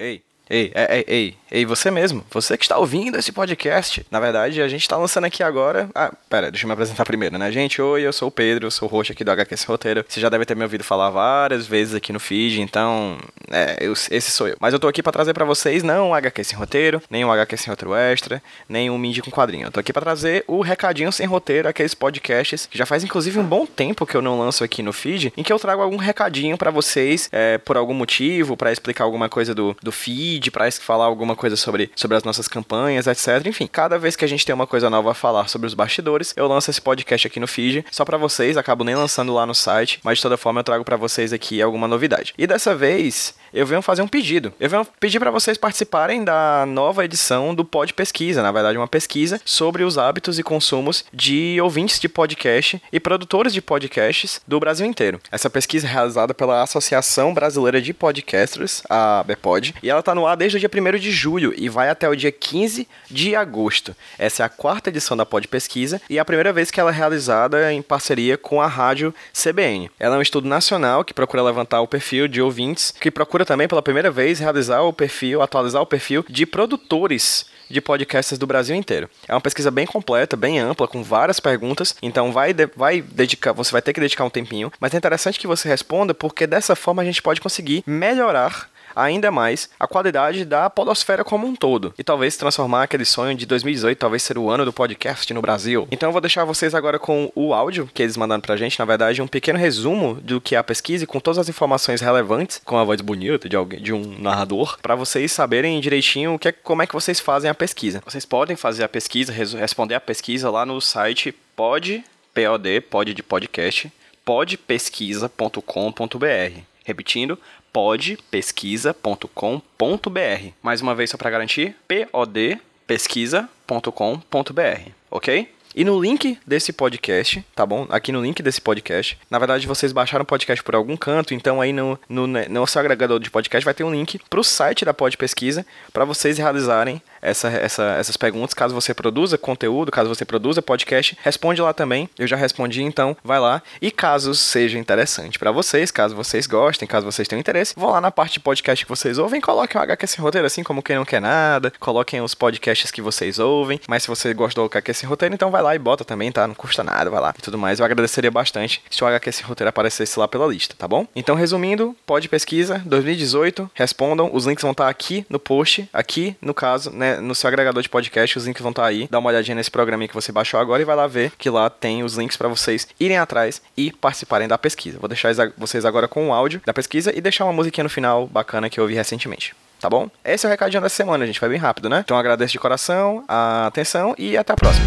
Ei, ei, ei, ei, ei, você mesmo, você que está ouvindo esse podcast. Na verdade, a gente está lançando aqui agora. Ah, pera, deixa eu me apresentar primeiro, né, gente? Oi, eu sou o Pedro, eu sou o host aqui do HQS Roteiro. Você já deve ter me ouvido falar várias vezes aqui no feed, então, é, eu, esse sou eu. Mas eu tô aqui para trazer para vocês não um HQ sem roteiro, nem um HQ sem roteiro extra, nem um Mindy com quadrinho. Eu tô aqui para trazer o recadinho sem roteiro, aqueles podcasts que já faz inclusive um bom tempo que eu não lanço aqui no feed, em que eu trago algum recadinho para vocês, é, por algum motivo, para explicar alguma coisa do, do feed para falar alguma coisa sobre, sobre as nossas campanhas, etc. Enfim, cada vez que a gente tem uma coisa nova a falar sobre os bastidores, eu lanço esse podcast aqui no feed, só para vocês, acabo nem lançando lá no site, mas de toda forma eu trago para vocês aqui alguma novidade. E dessa vez, eu venho fazer um pedido. Eu venho pedir para vocês participarem da nova edição do Pod Pesquisa, na verdade, uma pesquisa sobre os hábitos e consumos de ouvintes de podcast e produtores de podcasts do Brasil inteiro. Essa pesquisa é realizada pela Associação Brasileira de Podcasters, a BPOD, e ela tá no ar desde o dia 1 de julho e vai até o dia 15 de agosto. Essa é a quarta edição da Pod Pesquisa e é a primeira vez que ela é realizada em parceria com a rádio CBN. Ela é um estudo nacional que procura levantar o perfil de ouvintes, que procura também pela primeira vez realizar o perfil, atualizar o perfil de produtores de podcasts do Brasil inteiro. É uma pesquisa bem completa, bem ampla, com várias perguntas, então vai, vai dedicar, você vai ter que dedicar um tempinho, mas é interessante que você responda porque dessa forma a gente pode conseguir melhorar ainda mais a qualidade da podosfera como um todo e talvez transformar aquele sonho de 2018 talvez ser o ano do podcast no Brasil. Então eu vou deixar vocês agora com o áudio que eles mandaram pra gente, na verdade um pequeno resumo do que é a pesquisa com todas as informações relevantes, com a voz bonita de alguém, de um narrador, para vocês saberem direitinho o que é, como é que vocês fazem a pesquisa. Vocês podem fazer a pesquisa, responder a pesquisa lá no site pod, pod, pod de podcast, podpesquisa.com.br. Repetindo, podpesquisa.com.br. Mais uma vez só para garantir, podpesquisa.com.br, ok? E no link desse podcast, tá bom? Aqui no link desse podcast, na verdade vocês baixaram o podcast por algum canto, então aí no, no, no seu agregador de podcast vai ter um link para o site da Pod Pesquisa para vocês realizarem essa, essa, essas perguntas. Caso você produza conteúdo, caso você produza podcast, responde lá também. Eu já respondi, então vai lá. E caso seja interessante para vocês, caso vocês gostem, caso vocês tenham interesse, vão lá na parte de podcast que vocês ouvem, coloquem o HQ Sem Roteiro, assim como quem não quer nada, coloquem os podcasts que vocês ouvem. Mas se você gosta do HQ Sem Roteiro, então vai lá e bota também, tá? Não custa nada, vai lá e tudo mais. Eu agradeceria bastante se o HQ Sem Roteiro aparecesse lá pela lista, tá bom? Então, resumindo, pode pesquisa 2018, respondam, os links vão estar aqui no post, aqui no caso, né? no seu agregador de podcast, os links vão estar aí. Dá uma olhadinha nesse programa que você baixou agora e vai lá ver que lá tem os links para vocês irem atrás e participarem da pesquisa. Vou deixar vocês agora com o áudio da pesquisa e deixar uma musiquinha no final bacana que eu ouvi recentemente. Tá bom? Esse é o recadinho dessa semana, gente. Vai bem rápido, né? Então agradeço de coração a atenção e até a próxima.